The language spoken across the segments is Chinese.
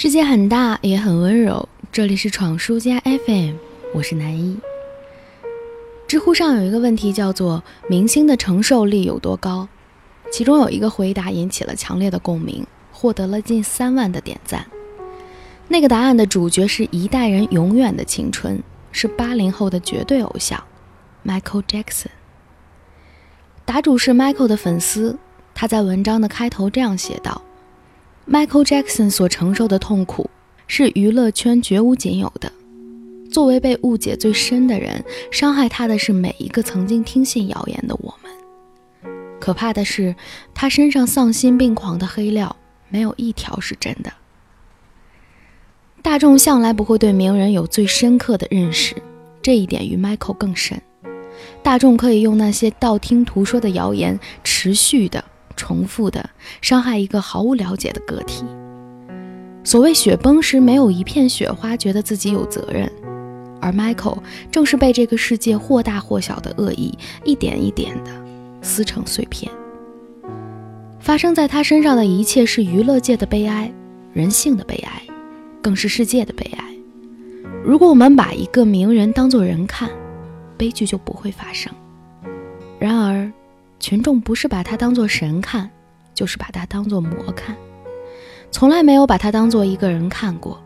世界很大，也很温柔。这里是闯书家 FM，我是南一。知乎上有一个问题叫做“明星的承受力有多高”，其中有一个回答引起了强烈的共鸣，获得了近三万的点赞。那个答案的主角是一代人永远的青春，是八零后的绝对偶像 Michael Jackson。答主是 Michael 的粉丝，他在文章的开头这样写道。Michael Jackson 所承受的痛苦是娱乐圈绝无仅有的。作为被误解最深的人，伤害他的是每一个曾经听信谣言的我们。可怕的是，他身上丧心病狂的黑料没有一条是真的。大众向来不会对名人有最深刻的认识，这一点与 Michael 更深。大众可以用那些道听途说的谣言持续的。重复的伤害一个毫无了解的个体。所谓雪崩时没有一片雪花觉得自己有责任，而 Michael 正是被这个世界或大或小的恶意一点一点的撕成碎片。发生在他身上的一切是娱乐界的悲哀，人性的悲哀，更是世界的悲哀。如果我们把一个名人当作人看，悲剧就不会发生。然而。群众不是把他当做神看，就是把他当做魔看，从来没有把他当做一个人看过，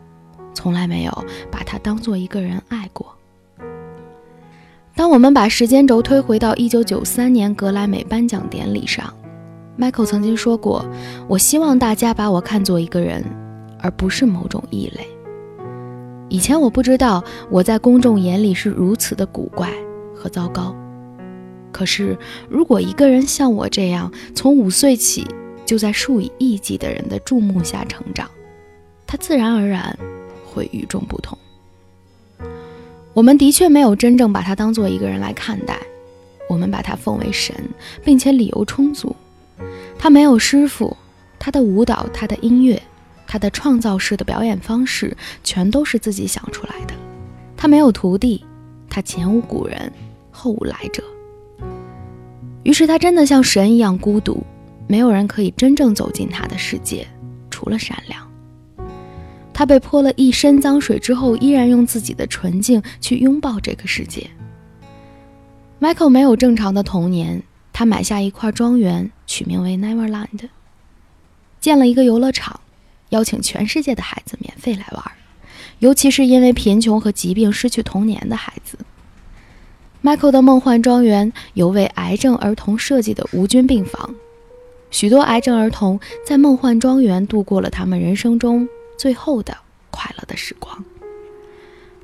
从来没有把他当做一个人爱过。当我们把时间轴推回到1993年格莱美颁奖典礼上，Michael 曾经说过：“我希望大家把我看作一个人，而不是某种异类。”以前我不知道我在公众眼里是如此的古怪和糟糕。可是，如果一个人像我这样，从五岁起就在数以亿计的人的注目下成长，他自然而然会与众不同。我们的确没有真正把他当做一个人来看待，我们把他奉为神，并且理由充足。他没有师傅，他的舞蹈、他的音乐、他的创造式的表演方式，全都是自己想出来的。他没有徒弟，他前无古人，后无来者。于是他真的像神一样孤独，没有人可以真正走进他的世界，除了善良。他被泼了一身脏水之后，依然用自己的纯净去拥抱这个世界。Michael 没有正常的童年，他买下一块庄园，取名为 Neverland，建了一个游乐场，邀请全世界的孩子免费来玩，尤其是因为贫穷和疾病失去童年的孩子。Michael 的梦幻庄园有为癌症儿童设计的无菌病房，许多癌症儿童在梦幻庄园度过了他们人生中最后的快乐的时光。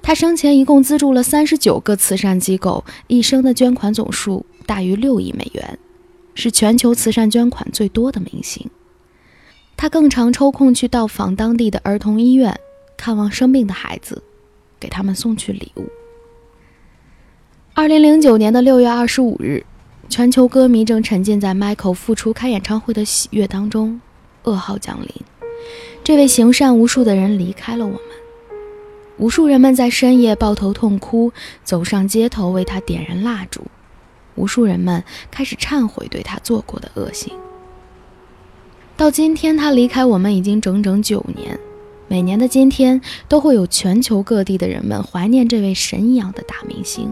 他生前一共资助了三十九个慈善机构，一生的捐款总数大于六亿美元，是全球慈善捐款最多的明星。他更常抽空去到访当地的儿童医院，看望生病的孩子，给他们送去礼物。二零零九年的六月二十五日，全球歌迷正沉浸在 Michael 复出开演唱会的喜悦当中，噩耗降临，这位行善无数的人离开了我们。无数人们在深夜抱头痛哭，走上街头为他点燃蜡烛。无数人们开始忏悔对他做过的恶行。到今天，他离开我们已经整整九年。每年的今天，都会有全球各地的人们怀念这位神一样的大明星。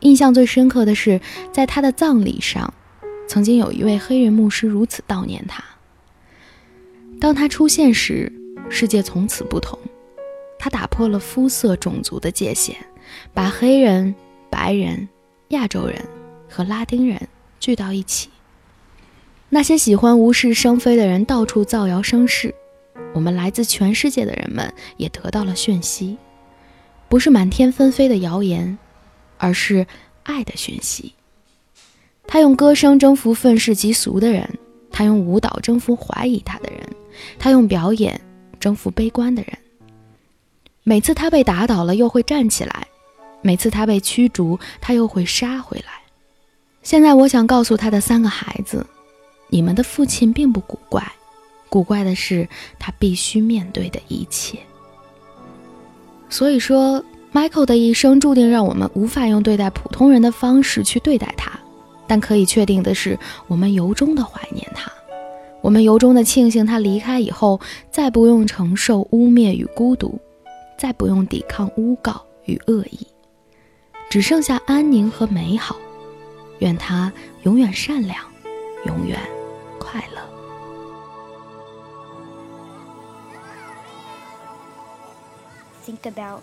印象最深刻的是，在他的葬礼上，曾经有一位黑人牧师如此悼念他。当他出现时，世界从此不同。他打破了肤色、种族的界限，把黑人、白人、亚洲人和拉丁人聚到一起。那些喜欢无事生非的人到处造谣生事，我们来自全世界的人们也得到了讯息，不是满天纷飞的谣言。而是爱的讯息。他用歌声征服愤世嫉俗的人，他用舞蹈征服怀疑他的人，他用表演征服悲观的人。每次他被打倒了，又会站起来；每次他被驱逐，他又会杀回来。现在，我想告诉他的三个孩子：你们的父亲并不古怪，古怪的是他必须面对的一切。所以说。Michael 的一生注定让我们无法用对待普通人的方式去对待他，但可以确定的是，我们由衷的怀念他，我们由衷的庆幸他离开以后，再不用承受污蔑与孤独，再不用抵抗诬告与恶意，只剩下安宁和美好。愿他永远善良，永远快乐。Think about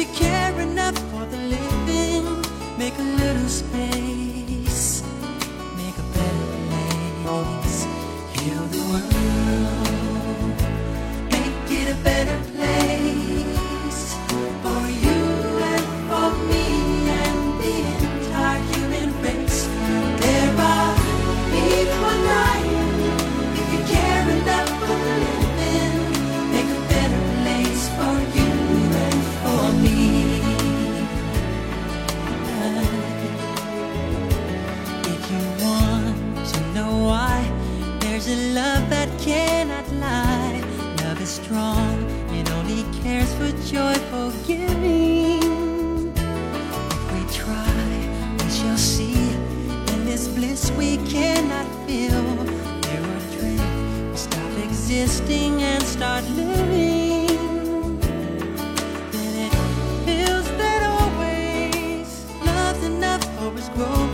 if you care enough for the living. Make a little space, If we try, we shall see. In this bliss we cannot feel. Stop existing and start living. Then it feels that always love's enough for us growing.